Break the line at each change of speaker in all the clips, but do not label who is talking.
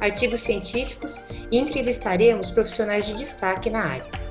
artigos científicos e entrevistaremos profissionais de destaque na área.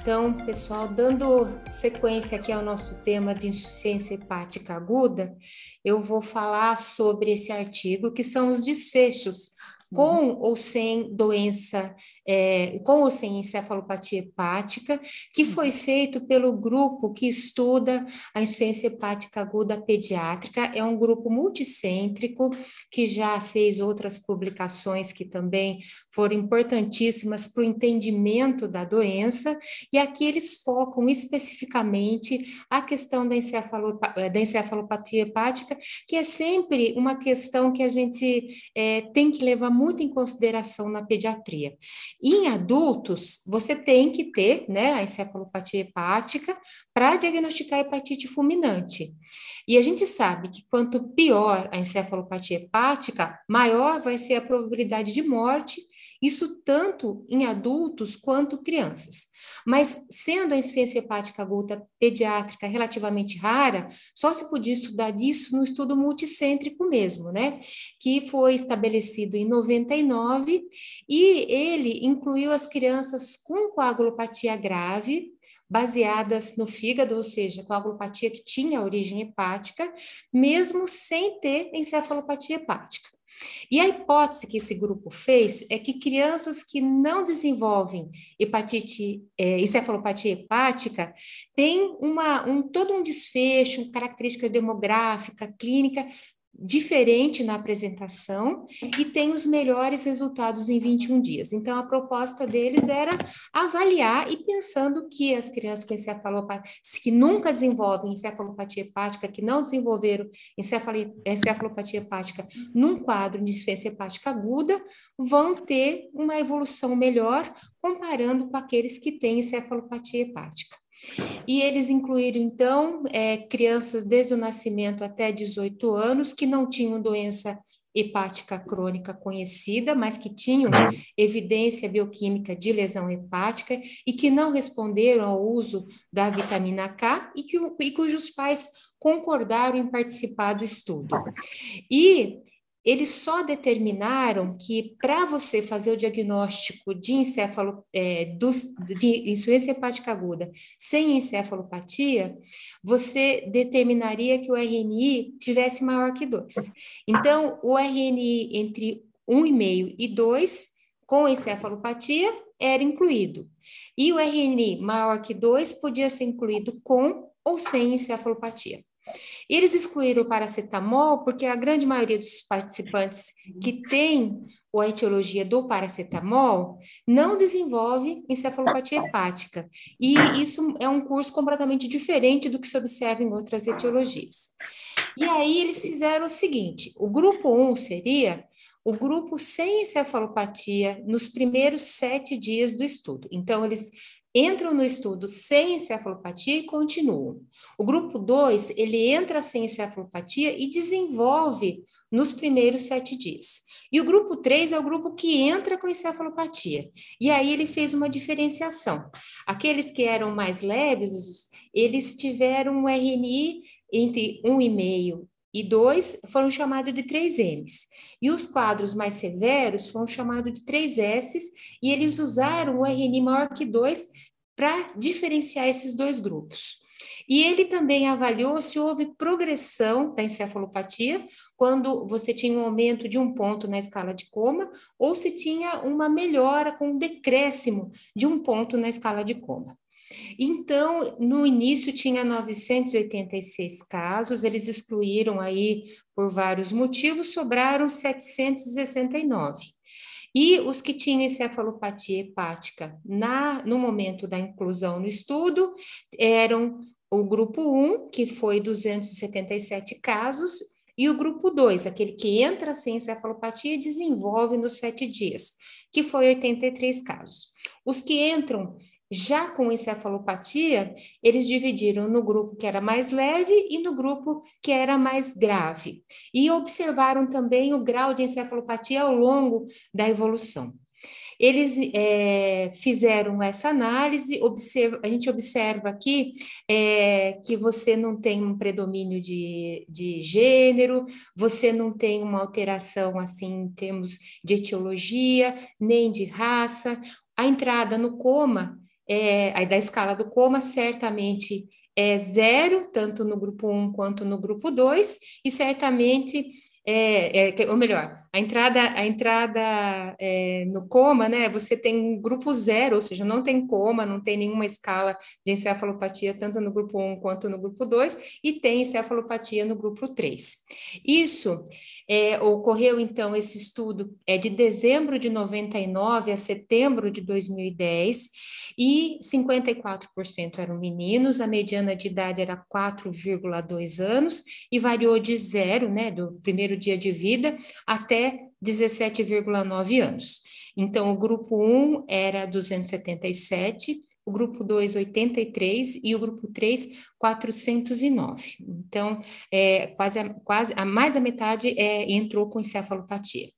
Então, pessoal, dando sequência aqui ao nosso tema de insuficiência hepática aguda, eu vou falar sobre esse artigo, que são os desfechos com ou sem doença, é, com ou sem encefalopatia hepática, que uhum. foi feito pelo grupo que estuda a insuficiência hepática aguda pediátrica. É um grupo multicêntrico que já fez outras publicações que também foram importantíssimas para o entendimento da doença, e aqui eles focam especificamente a questão da, encefalopatia, da encefalopatia hepática, que é sempre uma questão que a gente é, tem que levar muito em consideração na pediatria. Em adultos, você tem que ter né, a encefalopatia hepática para diagnosticar hepatite fulminante. E a gente sabe que quanto pior a encefalopatia hepática, maior vai ser a probabilidade de morte, isso tanto em adultos quanto crianças. Mas sendo a insuficiência hepática aguda pediátrica relativamente rara, só se podia estudar disso no estudo multicêntrico mesmo, né? Que foi estabelecido em 99 e ele incluiu as crianças com coagulopatia grave, baseadas no fígado, ou seja, coagulopatia que tinha origem hepática, mesmo sem ter encefalopatia hepática. E a hipótese que esse grupo fez é que crianças que não desenvolvem hepatite, é, encefalopatia hepática têm uma, um, todo um desfecho, característica demográfica, clínica diferente na apresentação e tem os melhores resultados em 21 dias. Então, a proposta deles era avaliar e pensando que as crianças com encefalopatia, que nunca desenvolvem encefalopatia hepática, que não desenvolveram encefalopatia hepática num quadro de insuficiência hepática aguda, vão ter uma evolução melhor comparando com aqueles que têm encefalopatia hepática. E eles incluíram, então, é, crianças desde o nascimento até 18 anos que não tinham doença hepática crônica conhecida, mas que tinham evidência bioquímica de lesão hepática e que não responderam ao uso da vitamina K e, que, e cujos pais concordaram em participar do estudo. E eles só determinaram que para você fazer o diagnóstico de encéfalo, é, do, de insuficiência hepática aguda sem encefalopatia, você determinaria que o RNI tivesse maior que 2. Então, o RNI entre 1,5 e 2, com encefalopatia, era incluído. E o RNI maior que 2 podia ser incluído com ou sem encefalopatia. Eles excluíram o paracetamol porque a grande maioria dos participantes que tem a etiologia do paracetamol não desenvolve encefalopatia hepática. E isso é um curso completamente diferente do que se observa em outras etiologias. E aí eles fizeram o seguinte: o grupo 1 seria o grupo sem encefalopatia nos primeiros sete dias do estudo. Então, eles entram no estudo sem encefalopatia e continuam. O grupo 2, ele entra sem encefalopatia e desenvolve nos primeiros sete dias. E o grupo 3 é o grupo que entra com encefalopatia. E aí ele fez uma diferenciação. Aqueles que eram mais leves, eles tiveram um RNI entre 1,5 e 2 foram chamados de 3Ms. E os quadros mais severos foram chamados de 3S, e eles usaram o RNI maior que 2 para diferenciar esses dois grupos. E ele também avaliou se houve progressão da encefalopatia quando você tinha um aumento de um ponto na escala de coma, ou se tinha uma melhora com um decréscimo de um ponto na escala de coma. Então, no início tinha 986 casos, eles excluíram aí por vários motivos, sobraram 769. E os que tinham encefalopatia hepática na, no momento da inclusão no estudo eram o grupo 1, que foi 277 casos, e o grupo 2, aquele que entra sem encefalopatia e desenvolve nos sete dias, que foi 83 casos. Os que entram já com encefalopatia, eles dividiram no grupo que era mais leve e no grupo que era mais grave. E observaram também o grau de encefalopatia ao longo da evolução. Eles é, fizeram essa análise, observa, a gente observa aqui é, que você não tem um predomínio de, de gênero, você não tem uma alteração assim em termos de etiologia, nem de raça. A entrada no coma é, da escala do coma, certamente é zero, tanto no grupo 1 quanto no grupo 2, e certamente, é, é, ou melhor, a entrada, a entrada é, no coma, né, você tem um grupo zero, ou seja, não tem coma, não tem nenhuma escala de encefalopatia, tanto no grupo 1 quanto no grupo 2, e tem encefalopatia no grupo 3. Isso é, ocorreu, então, esse estudo é de dezembro de 99 a setembro de 2010, e 54% eram meninos, a mediana de idade era 4,2 anos e variou de zero, né, do primeiro dia de vida até 17,9 anos. Então, o grupo 1 era 277, o grupo 2, 83 e o grupo 3, 409. Então, é, quase, a, quase a mais da metade é, entrou com encefalopatia.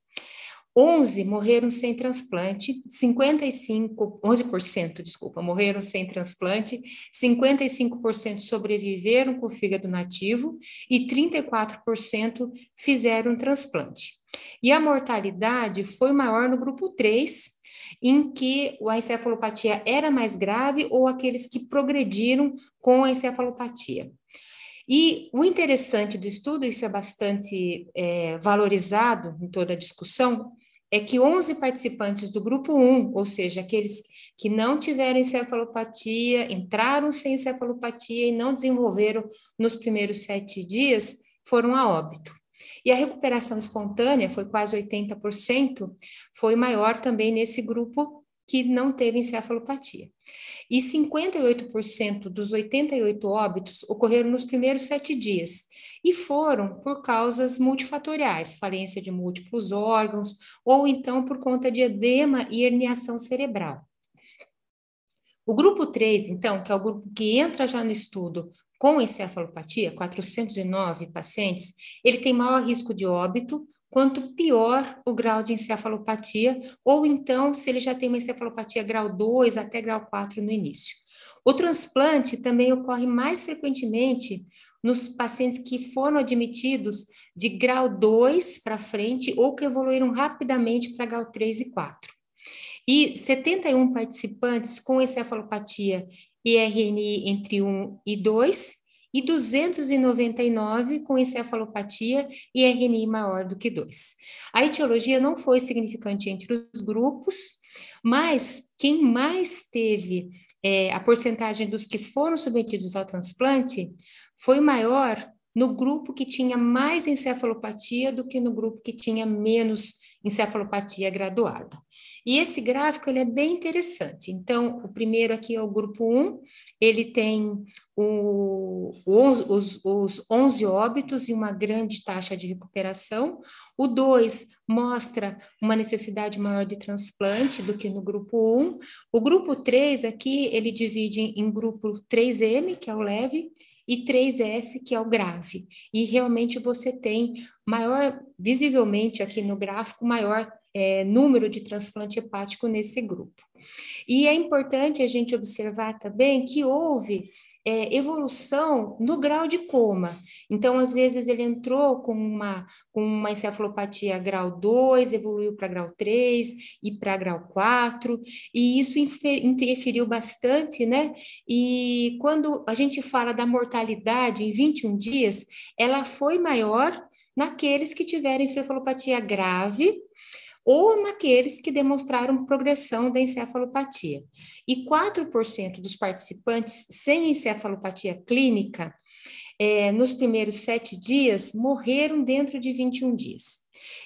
11 morreram sem transplante, 55, 11%, desculpa, morreram sem transplante, 55% sobreviveram com fígado nativo e 34% fizeram transplante. E a mortalidade foi maior no grupo 3, em que a encefalopatia era mais grave ou aqueles que progrediram com a encefalopatia. E o interessante do estudo, isso é bastante é, valorizado em toda a discussão, é que 11 participantes do grupo 1, ou seja, aqueles que não tiveram encefalopatia, entraram sem encefalopatia e não desenvolveram nos primeiros sete dias, foram a óbito. E a recuperação espontânea foi quase 80%, foi maior também nesse grupo que não teve encefalopatia. E 58% dos 88 óbitos ocorreram nos primeiros sete dias, e foram por causas multifatoriais, falência de múltiplos órgãos, ou então por conta de edema e herniação cerebral. O grupo 3, então, que é o grupo que entra já no estudo com encefalopatia, 409 pacientes, ele tem maior risco de óbito, quanto pior o grau de encefalopatia, ou então se ele já tem uma encefalopatia grau 2 até grau 4 no início. O transplante também ocorre mais frequentemente nos pacientes que foram admitidos de grau 2 para frente ou que evoluíram rapidamente para grau 3 e 4. E 71 participantes com encefalopatia e RNI entre 1 e 2, e 299 com encefalopatia e RNI maior do que 2. A etiologia não foi significante entre os grupos, mas quem mais teve é, a porcentagem dos que foram submetidos ao transplante foi maior no grupo que tinha mais encefalopatia do que no grupo que tinha menos encefalopatia graduada. E esse gráfico ele é bem interessante. Então, o primeiro aqui é o grupo 1, ele tem o, os, os 11 óbitos e uma grande taxa de recuperação. O 2 mostra uma necessidade maior de transplante do que no grupo 1. O grupo 3 aqui, ele divide em grupo 3M, que é o leve, e 3S, que é o grave. E realmente você tem maior, visivelmente aqui no gráfico, maior é, número de transplante hepático nesse grupo. E é importante a gente observar também que houve é, evolução no grau de coma. Então, às vezes, ele entrou com uma, com uma encefalopatia grau 2, evoluiu para grau 3 e para grau 4, e isso interferiu bastante, né? E quando a gente fala da mortalidade em 21 dias, ela foi maior naqueles que tiveram encefalopatia grave ou naqueles que demonstraram progressão da encefalopatia. E 4% dos participantes sem encefalopatia clínica, é, nos primeiros sete dias, morreram dentro de 21 dias.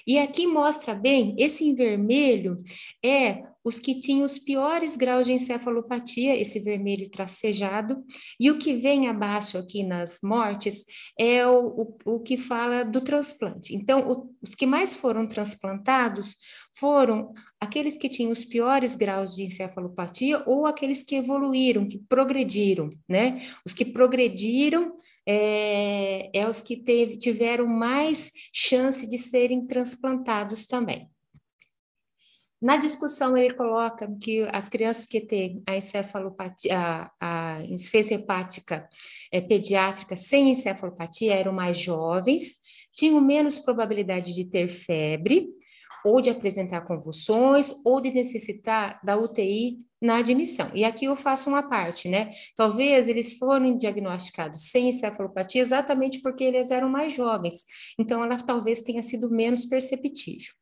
E aqui mostra bem, esse em vermelho é os que tinham os piores graus de encefalopatia, esse vermelho tracejado, e o que vem abaixo aqui nas mortes é o, o, o que fala do transplante. Então, o, os que mais foram transplantados foram aqueles que tinham os piores graus de encefalopatia ou aqueles que evoluíram, que progrediram, né? Os que progrediram é, é os que teve, tiveram mais chance de serem transplantados também. Na discussão, ele coloca que as crianças que têm a encefalopatia, a, a insuficiência hepática é, pediátrica sem encefalopatia eram mais jovens, tinham menos probabilidade de ter febre, ou de apresentar convulsões, ou de necessitar da UTI na admissão. E aqui eu faço uma parte, né? Talvez eles foram diagnosticados sem encefalopatia exatamente porque eles eram mais jovens, então ela talvez tenha sido menos perceptível.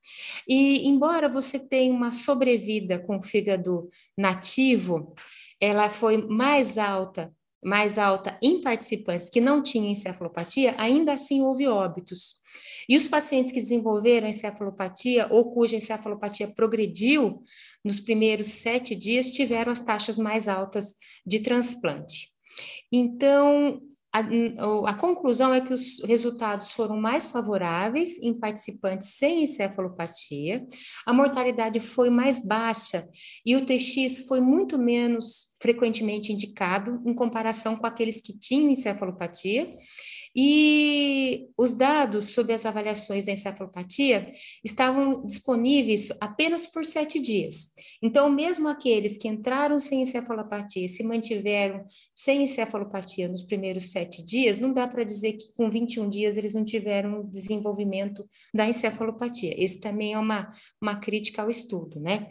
E embora você tenha uma sobrevida com fígado nativo, ela foi mais alta mais alta em participantes que não tinham encefalopatia, ainda assim houve óbitos. E os pacientes que desenvolveram encefalopatia ou cuja encefalopatia progrediu nos primeiros sete dias tiveram as taxas mais altas de transplante. Então, a, a, conclusão é que os resultados foram mais favoráveis em participantes sem encefalopatia, a mortalidade foi mais baixa e o TX foi muito menos frequentemente indicado em comparação com aqueles que tinham encefalopatia, e os dados sobre as avaliações da encefalopatia estavam disponíveis apenas por sete dias. Então, mesmo aqueles que entraram sem encefalopatia se mantiveram sem encefalopatia nos primeiros sete dias, não dá para dizer que com 21 dias eles não tiveram desenvolvimento da encefalopatia. Esse também é uma, uma crítica ao estudo, né?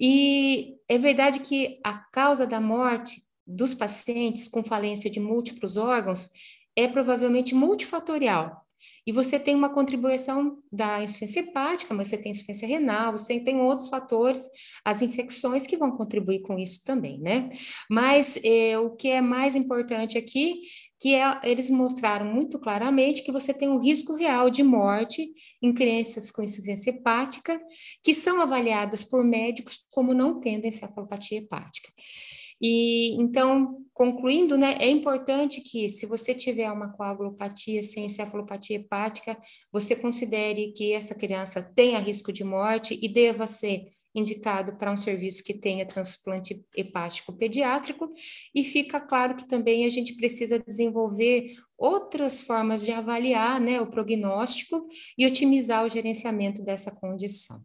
E é verdade que a causa da morte dos pacientes com falência de múltiplos órgãos é provavelmente multifatorial. E você tem uma contribuição da insuficiência hepática, mas você tem insuficiência renal, você tem outros fatores, as infecções que vão contribuir com isso também, né? Mas é, o que é mais importante aqui, que é, eles mostraram muito claramente que você tem um risco real de morte em crianças com insuficiência hepática, que são avaliadas por médicos como não tendo encefalopatia hepática. E então, concluindo, né, é importante que se você tiver uma coagulopatia sem encefalopatia hepática, você considere que essa criança tenha risco de morte e deva ser indicado para um serviço que tenha transplante hepático pediátrico, e fica claro que também a gente precisa desenvolver outras formas de avaliar né, o prognóstico e otimizar o gerenciamento dessa condição.